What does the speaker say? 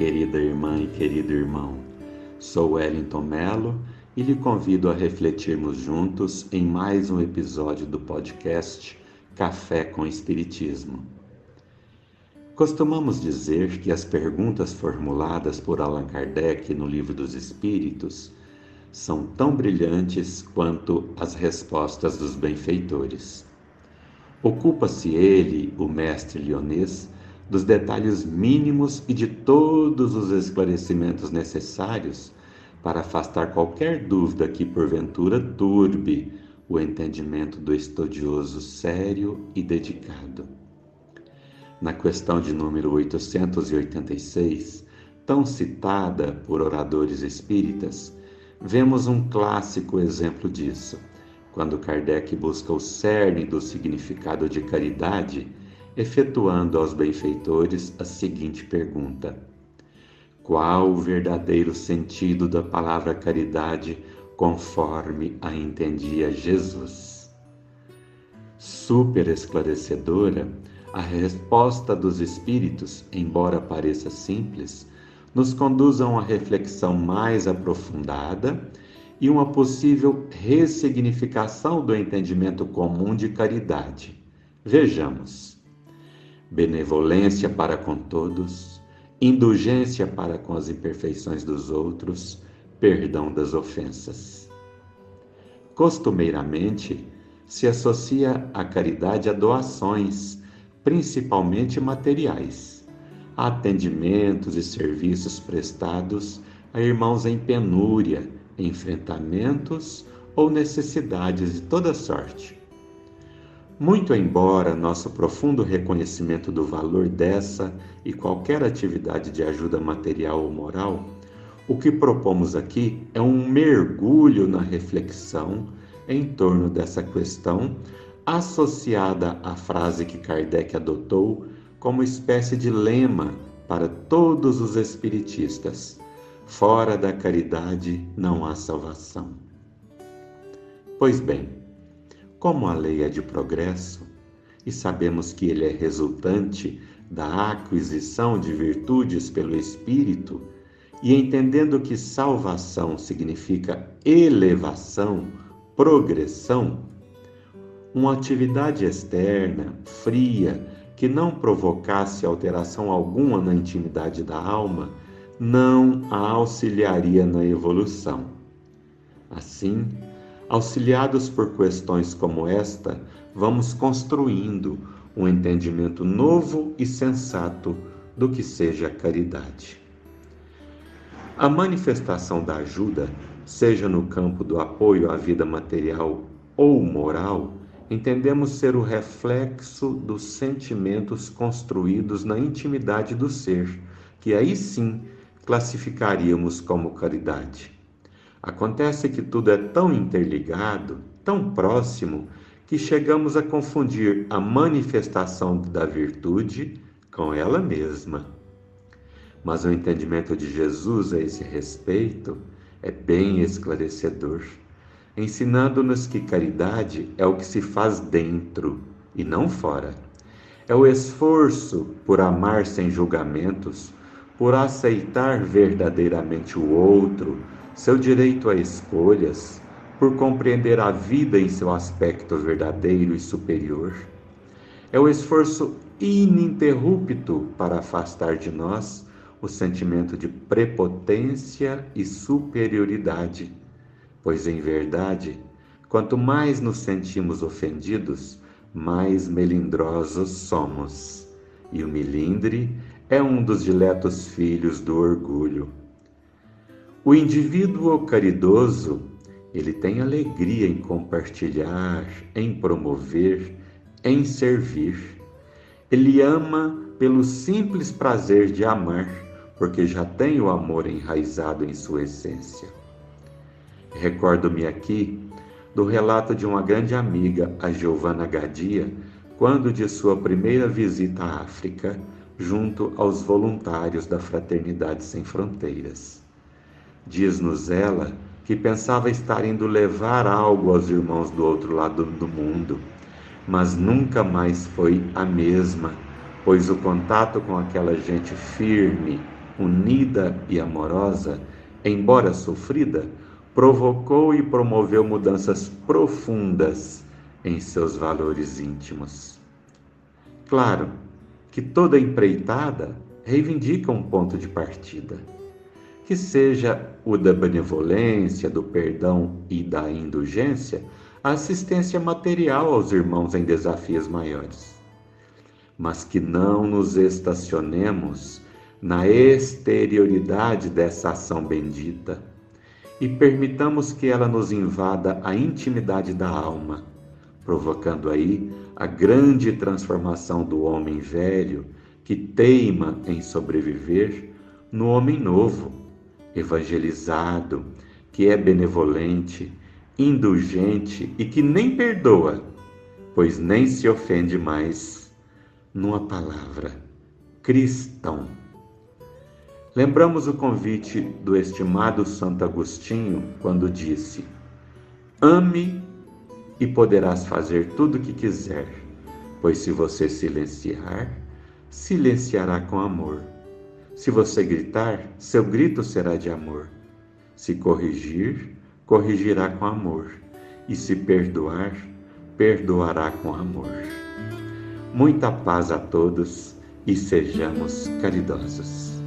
querida irmã e querido irmão. Sou Wellington Melo e lhe convido a refletirmos juntos em mais um episódio do podcast Café com Espiritismo. Costumamos dizer que as perguntas formuladas por Allan Kardec no Livro dos Espíritos são tão brilhantes quanto as respostas dos benfeitores. Ocupa-se ele, o mestre lionês, dos detalhes mínimos e de todos os esclarecimentos necessários para afastar qualquer dúvida que porventura turbe o entendimento do estudioso sério e dedicado. Na questão de número 886, tão citada por oradores espíritas, vemos um clássico exemplo disso, quando Kardec busca o cerne do significado de caridade efetuando aos benfeitores a seguinte pergunta: Qual o verdadeiro sentido da palavra caridade conforme a entendia Jesus? Super esclarecedora, a resposta dos Espíritos, embora pareça simples, nos conduz a uma reflexão mais aprofundada e uma possível ressignificação do entendimento comum de caridade. Vejamos benevolência para com todos, indulgência para com as imperfeições dos outros, perdão das ofensas. Costumeiramente, se associa a caridade a doações, principalmente materiais, a atendimentos e serviços prestados a irmãos em penúria, enfrentamentos ou necessidades de toda sorte muito embora nosso profundo reconhecimento do valor dessa e qualquer atividade de ajuda material ou moral, o que propomos aqui é um mergulho na reflexão em torno dessa questão, associada à frase que Kardec adotou como espécie de lema para todos os espiritistas: fora da caridade não há salvação. Pois bem, como a lei é de progresso, e sabemos que ele é resultante da aquisição de virtudes pelo Espírito, e entendendo que salvação significa elevação, progressão, uma atividade externa, fria, que não provocasse alteração alguma na intimidade da alma, não a auxiliaria na evolução. Assim, Auxiliados por questões como esta, vamos construindo um entendimento novo e sensato do que seja a caridade. A manifestação da ajuda, seja no campo do apoio à vida material ou moral, entendemos ser o reflexo dos sentimentos construídos na intimidade do ser, que aí sim classificaríamos como caridade. Acontece que tudo é tão interligado, tão próximo, que chegamos a confundir a manifestação da virtude com ela mesma. Mas o entendimento de Jesus a esse respeito é bem esclarecedor, ensinando-nos que caridade é o que se faz dentro e não fora. É o esforço por amar sem julgamentos, por aceitar verdadeiramente o outro, seu direito a escolhas, por compreender a vida em seu aspecto verdadeiro e superior. É o esforço ininterrupto para afastar de nós o sentimento de prepotência e superioridade, pois em verdade, quanto mais nos sentimos ofendidos, mais melindrosos somos. E o milindre é um dos diletos filhos do orgulho. O indivíduo caridoso, ele tem alegria em compartilhar, em promover, em servir. Ele ama pelo simples prazer de amar, porque já tem o amor enraizado em sua essência. Recordo-me aqui do relato de uma grande amiga, a Giovanna Gadia, quando de sua primeira visita à África, junto aos voluntários da Fraternidade Sem Fronteiras. Diz-nos ela que pensava estar indo levar algo aos irmãos do outro lado do mundo, mas nunca mais foi a mesma, pois o contato com aquela gente firme, unida e amorosa, embora sofrida, provocou e promoveu mudanças profundas em seus valores íntimos. Claro que toda empreitada reivindica um ponto de partida, que seja o da benevolência, do perdão e da indulgência, a assistência material aos irmãos em desafios maiores. Mas que não nos estacionemos na exterioridade dessa ação bendita e permitamos que ela nos invada a intimidade da alma, provocando aí a grande transformação do homem velho que teima em sobreviver no homem novo, evangelizado, que é benevolente, indulgente e que nem perdoa, pois nem se ofende mais, numa palavra, cristão. Lembramos o convite do estimado Santo Agostinho quando disse: Ame e poderás fazer tudo o que quiser, pois se você silenciar, silenciará com amor. Se você gritar, seu grito será de amor. Se corrigir, corrigirá com amor. E se perdoar, perdoará com amor. Muita paz a todos e sejamos caridosos.